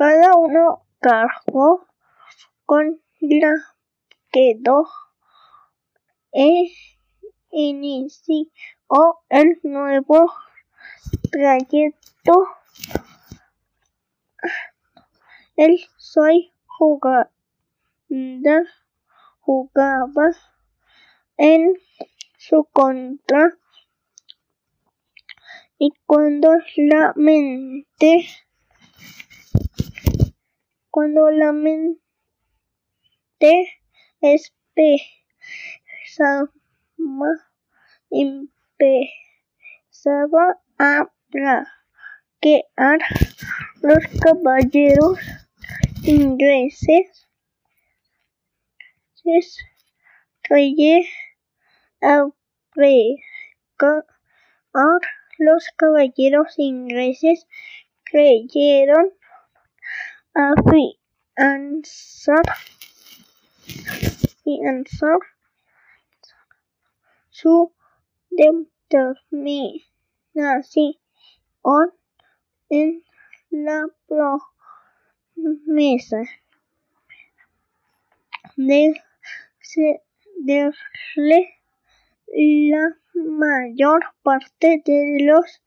cada uno cargó con la quedó e inició el nuevo trayecto. El soy jugaba, jugaba en su contra y cuando la mente cuando la mente empezaba, empezaba a plaquear los caballeros ingleses creí a los caballeros ingleses creyeron afianzar, afianzar su determinación en la promesa de cederle la mayor parte de los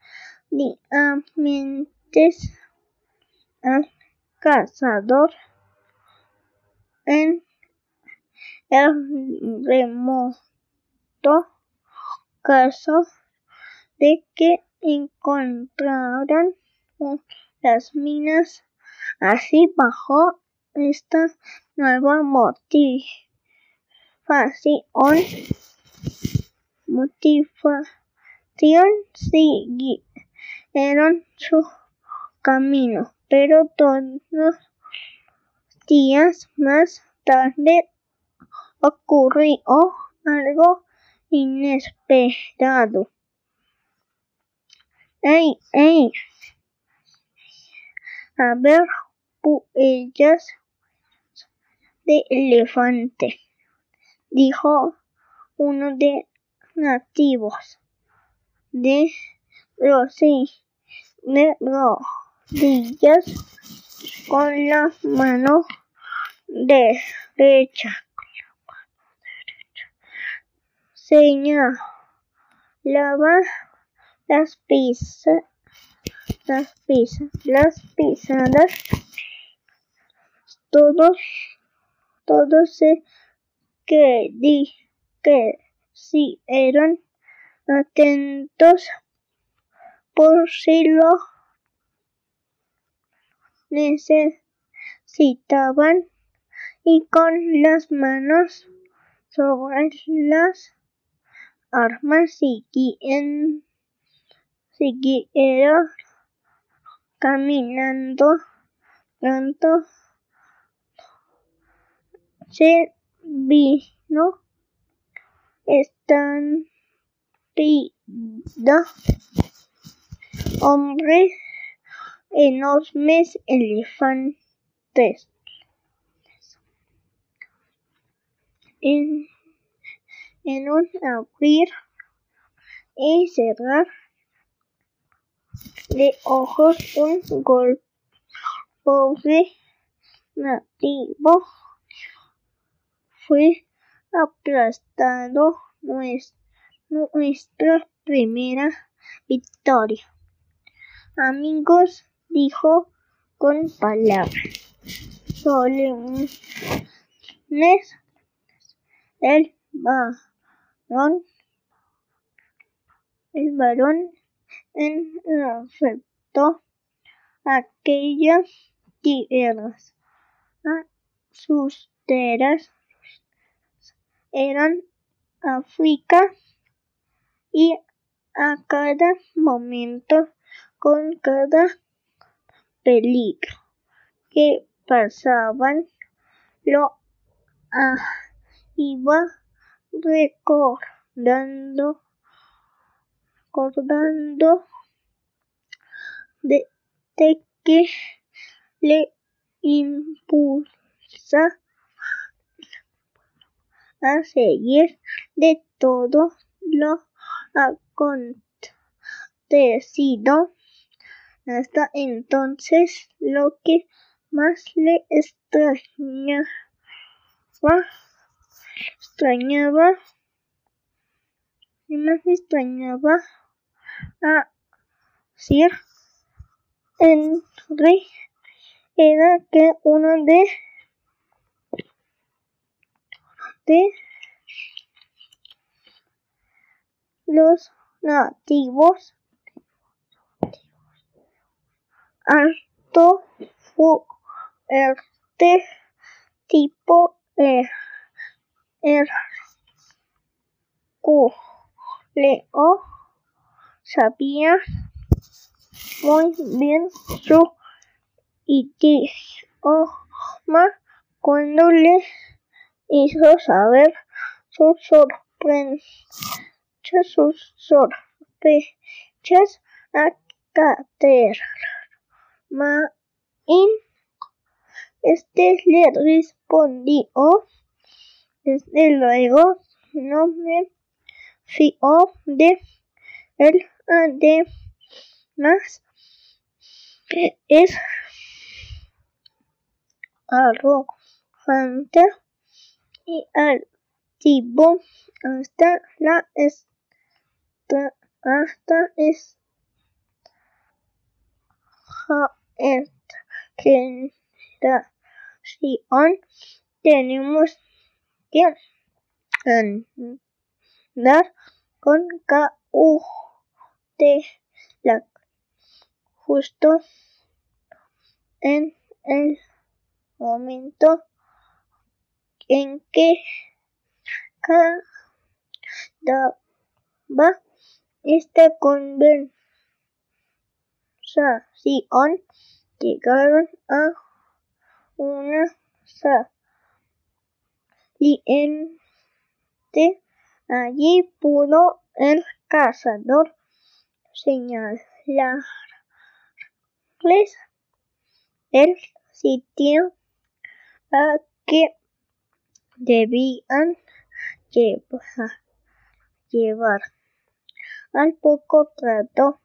diamantes cazador en el remoto caso de que encontraran las minas así bajo esta nueva motivación. Motivación siguieron su camino pero todos días más tarde ocurrió algo inesperado. ¡Ey, ey! A ver, huellas de elefante, dijo uno de nativos de los de rodillas con la mano derecha. Señalaba las pisadas, las pisadas, las pisadas. Todos, todos se que di, que si eran atentos por si lo necesitaban y con las manos sobre las armas siguieron, caminando. Pronto se vino están hombres enormes elefantes. En, en un abrir y cerrar de ojos un gol pobre nativo fue aplastado nuestra primera victoria. Amigos, dijo con palabras solemnes. El varón, el varón en aquellas tierras. A sus tierras eran África y a cada momento con cada peligro que pasaban lo ah, iba recordando recordando de, de que le impulsa a seguir de todo lo acontecido hasta entonces lo que más le extrañaba, extrañaba, y más extrañaba a Sir Henry era que uno de de los nativos alto fuerte tipo er, er Leo sabía muy bien su idioma cuando le hizo saber su sorpresa sus sospechas a Catermain. Este le respondió, desde luego no me fío de él, además es arrogante y altivo hasta la hasta es generación tenemos que andar con cautela justo en el momento en que cada esta conversación llegaron a una saliente. Allí pudo el cazador señalarles el sitio a que debían llevar. llevar. Al poco rato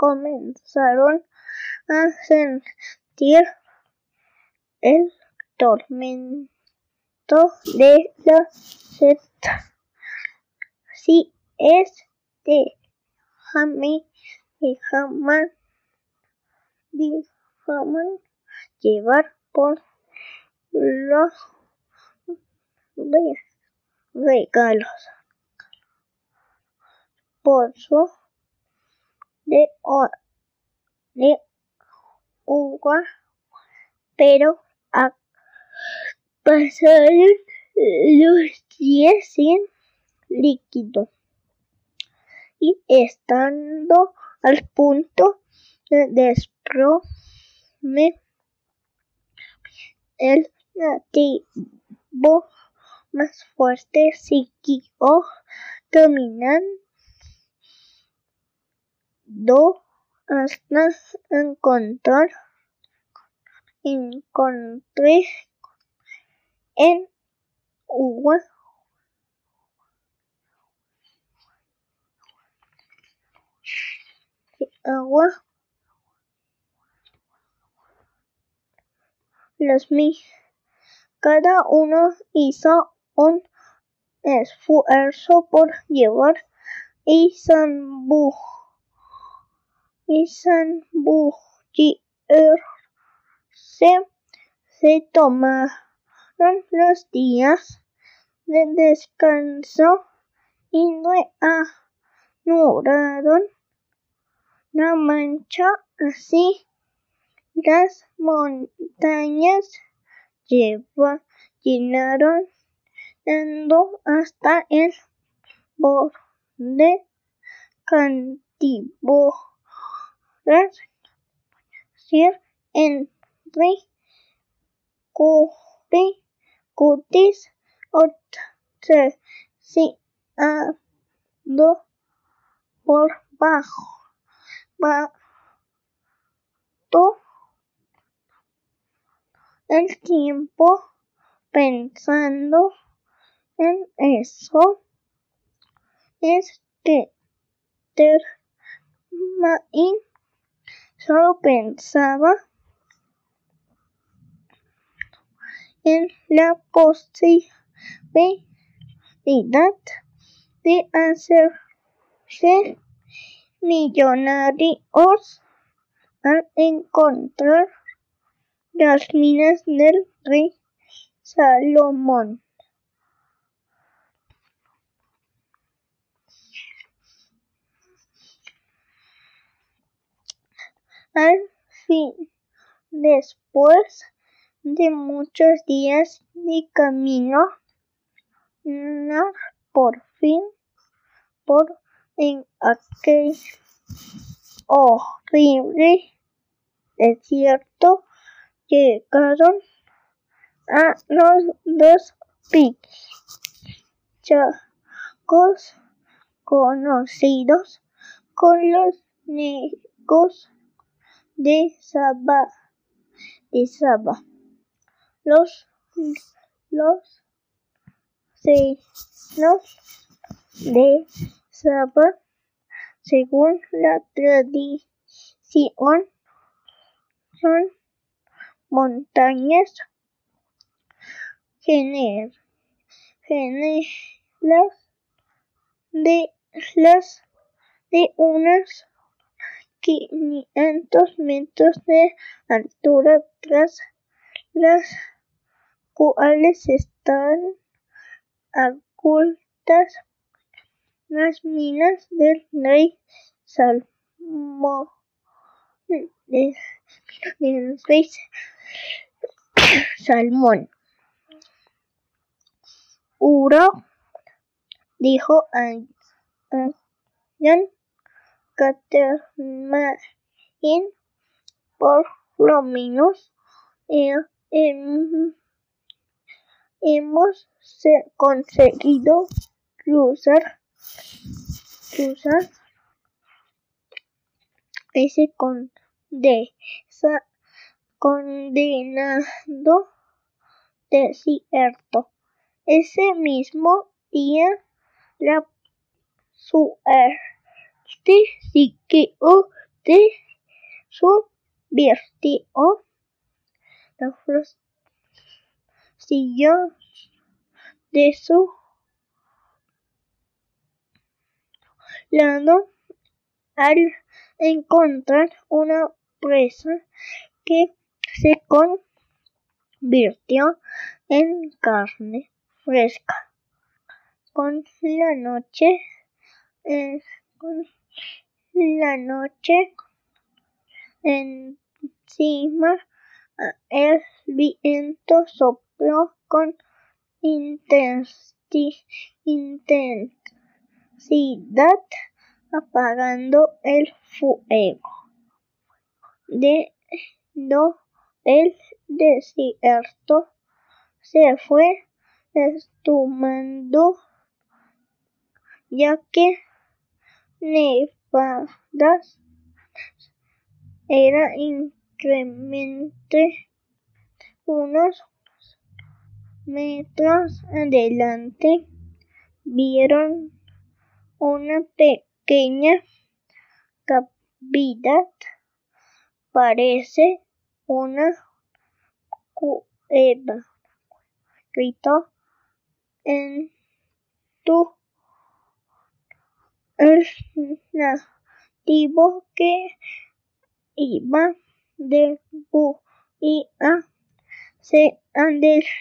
comenzaron a sentir el tormento de la sed. Si es de jamás, jamás, jamás llevar por los regalos pozo de, de uva, pero a pasar los días sin líquido. Y estando al punto de desprome el nativo más fuerte siguió caminando do hasta encontrar encontré en agua agua. Los mi cada uno hizo un esfuerzo por llevar y zambujo San se, se tomaron los días de descanso y reanudaron la mancha así las montañas lleva, llenaron dando hasta el borde cantivo Sir Henry Curtis observando por bajo, bajo el tiempo pensando en eso es que termina solo pensaba en la posibilidad de hacerse millonarios al encontrar las minas del rey Salomón. Al fin, después de muchos días de camino, por fin, por en aquel horrible desierto, llegaron a los dos chacos conocidos con los negros de Saba. De Saba. Los, los de Saba, según la tradición, son montañas generales de las de unas 500 metros de altura tras las cuales están ocultas las minas del rey rey Salmón. Uro dijo a Jan Catermain por lo menos hemos conseguido cruzar cruzar ese condenado desierto. Ese mismo día la suerte siguió de su virtió la siguió de su lado al encontrar una presa que se convirtió en carne fresca. Con la noche, eh, con la noche encima, el viento sopló con intensidad apagando el fuego. De no el desierto se fue estumando ya que nevadas era incremente unos metros adelante vieron una pequeña cavidad parece una cueva gritó en tu el nativo que iba de buía se adelantó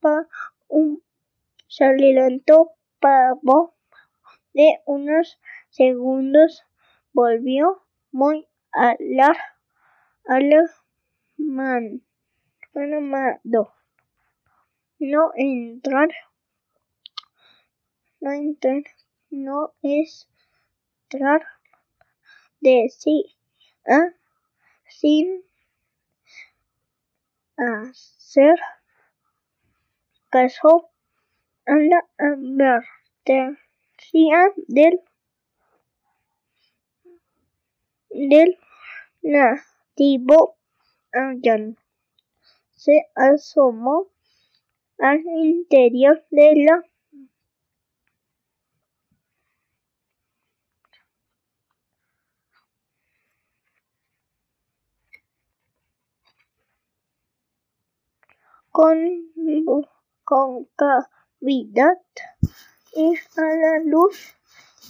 pa un se adelantó pavo de unos segundos volvió muy alar, alarmado. No entrar, no entrar, no es entrar, decir, a, sin hacer caso a la advertencia del del nativo Allan se asomó al interior de la con concavidad y a la luz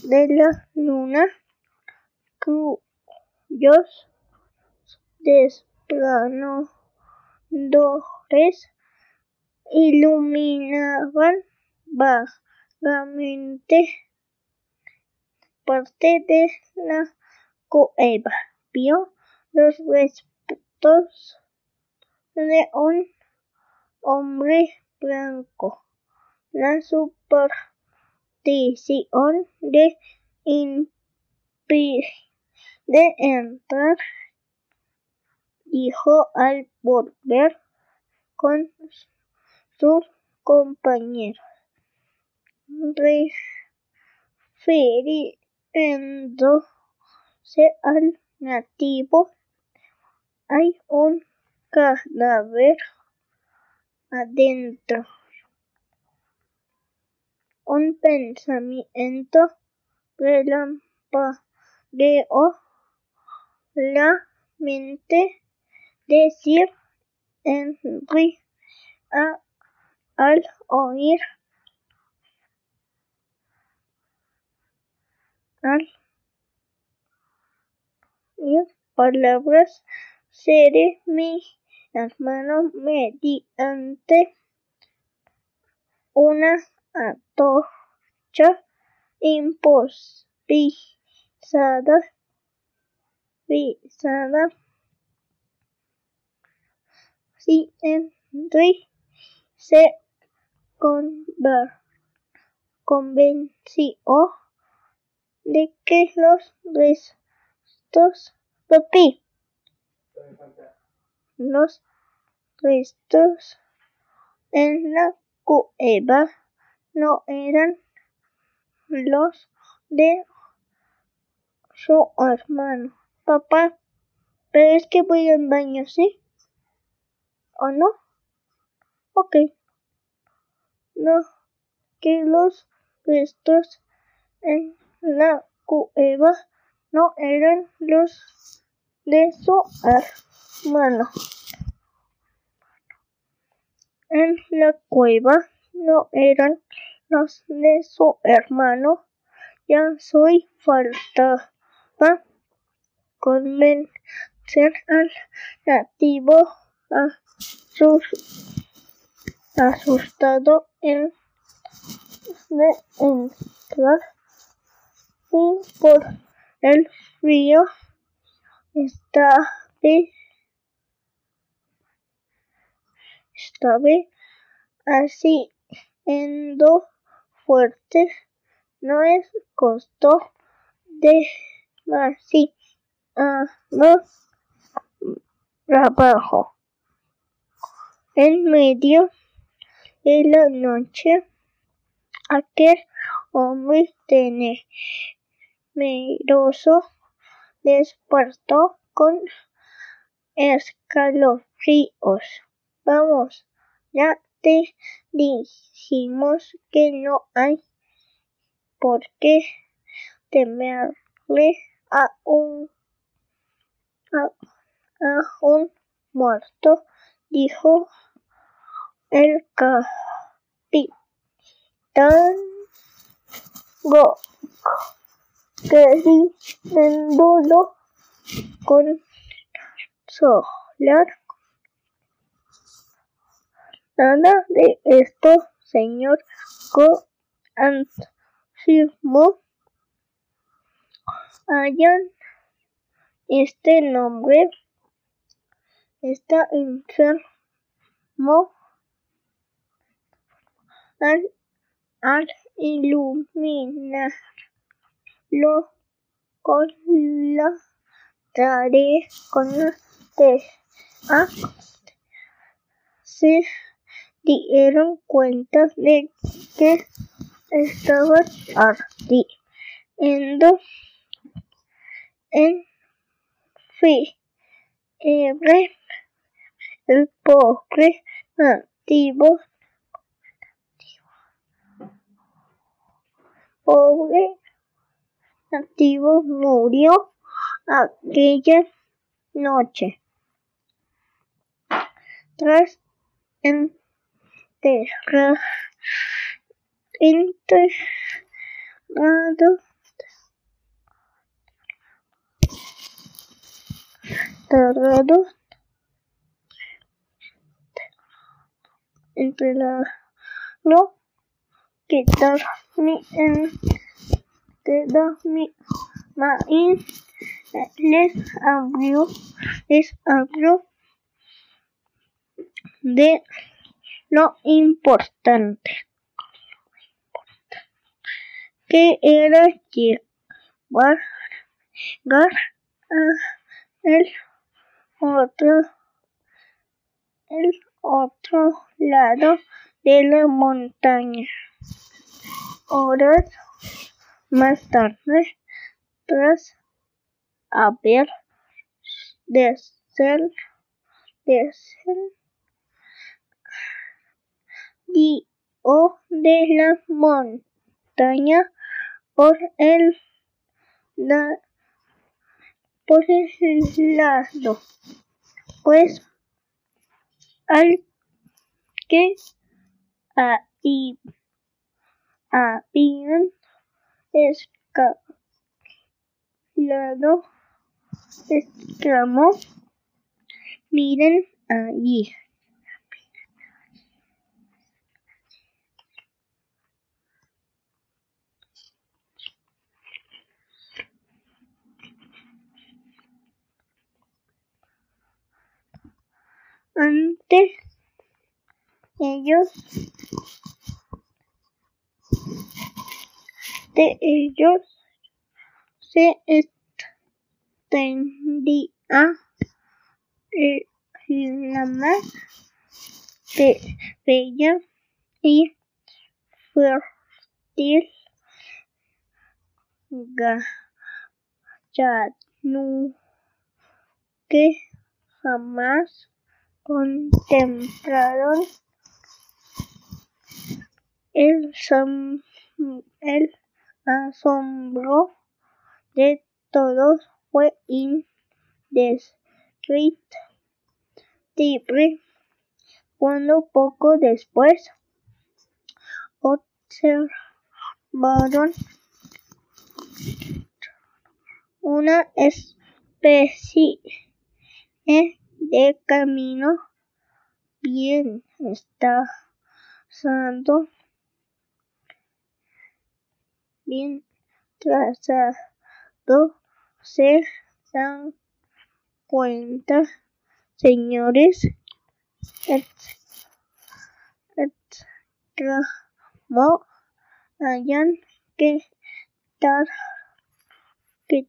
de la luna cuyos resplandores iluminaban vagamente parte de la cueva. Vio los restos de un hombre blanco. La superstición de de entrar, dijo al volver con sus compañeros, refiriéndose al nativo. Hay un cadáver adentro. Un pensamiento relampagueó la mente decir Henry a, al oír al oír palabras seré mi hermano mediante una antorcha improvisada pisada si Henry se convenció de que los restos los restos en la cueva no eran los de su hermano. Papá, pero es que voy al baño, ¿sí? ¿O no? Ok. No, que los restos en la cueva no eran los de su hermano. En la cueva no eran los de su hermano. Ya soy faltaba convencer al nativo asustado en entrar y por el frío estaba estaba así endo fuerte no es costo de así más abajo. En medio de la noche, aquel hombre temeroso despertó con escalofríos. Vamos, ya te dijimos que no hay por qué temerle a un a, a un muerto, dijo el capitán Gok, queriéndolo consolar. Nada de esto, señor Go afirmó. Hayan este nombre está enfermo al, al iluminarlo con la tarea con la se dieron cuenta de que estaba ardiendo en fiebre el pobre nativo. Pobre nativo murió aquella noche. Tras enterrado enterrado entre la lo quitar mi en queda mi maíz les abrió les abrió de lo importante que era llevar el otro el otro lado de la montaña. Horas más tarde, tras haber de ser, de la montaña por el, la, por el lado, pues al que ahí habían escalado, exclamó, miren allí. Antes ellos de ellos se extendía la más bella y fértil llanura que jamás contemplaron el, asombro de todos fue indescriptible. Cuando poco después observaron una especie de camino bien trazado, bien trazado, se dan cuenta, señores, exclamó hayan que dar que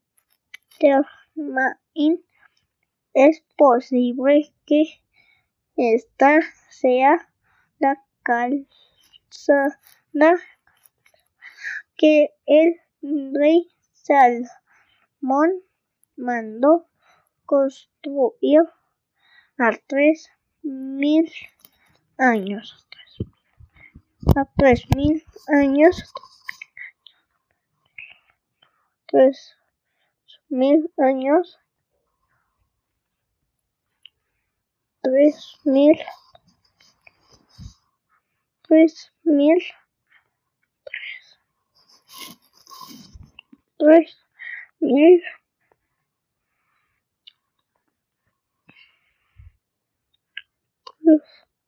es posible que esta sea la calzada que el rey Salmón mandó construir a tres mil años. A tres mil años. Tres mil años tres mil tres mil tres mil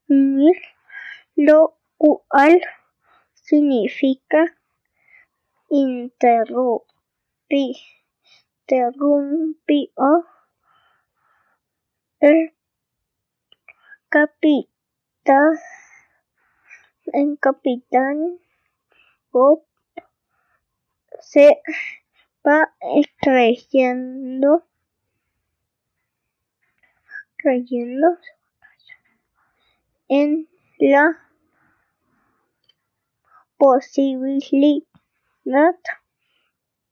mil lo cual significa interrumpir interrumpió el capitán, el capitán Bob se va creyendo, creyendo en la posibilidad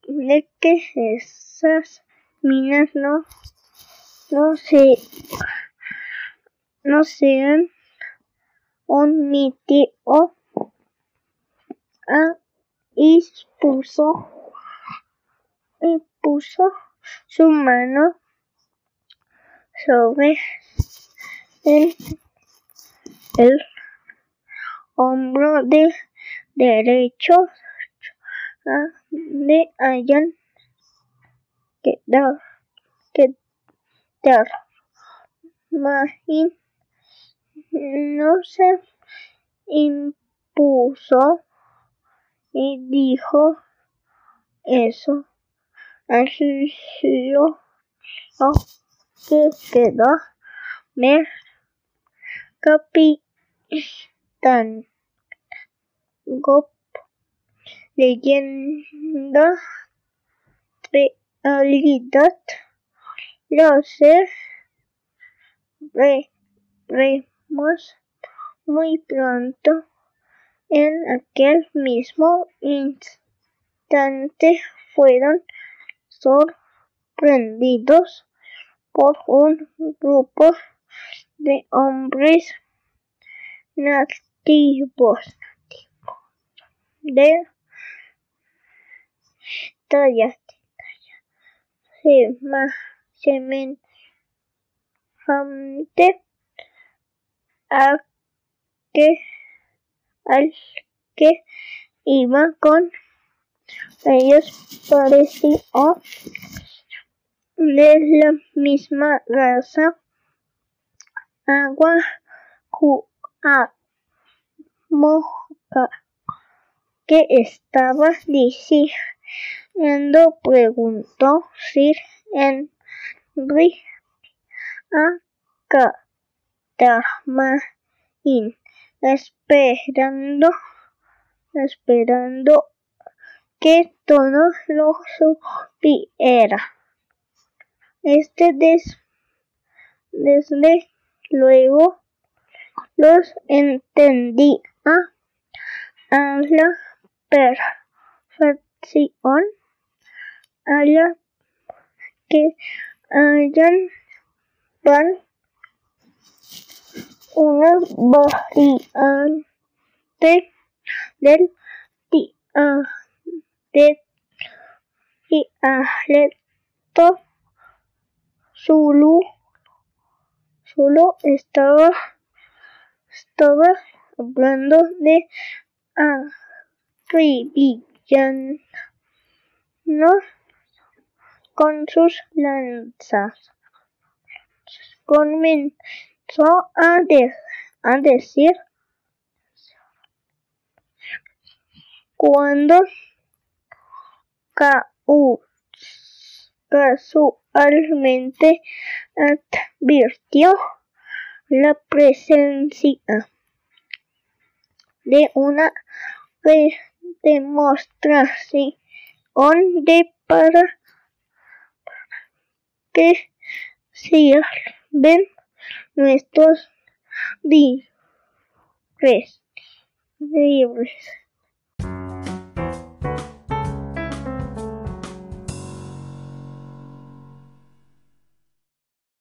de que esas minas no, no se no sean omitió y puso, y puso su mano sobre el, el hombro de derecho de hayan quedado quedar no se impuso y dijo eso. Así lo que quedó me capitán. Gop leyenda realidad lo sé muy pronto en aquel mismo instante fueron sorprendidos por un grupo de hombres nativos de talla semejante a que al que iba con ellos parecía de la misma raza. Agua moja que estaba diciendo preguntó Sir Henry a Esperando esperando que todo lo supiera. Este des, desde luego los entendía a la perfección, a la que hayan una variante del dialecto Zulu. Solo estaba estaba hablando de no con sus lanzas. Comenzó a, de, a decir cuando casualmente advirtió la presencia de una demostración de para que sirven nuestros libres libres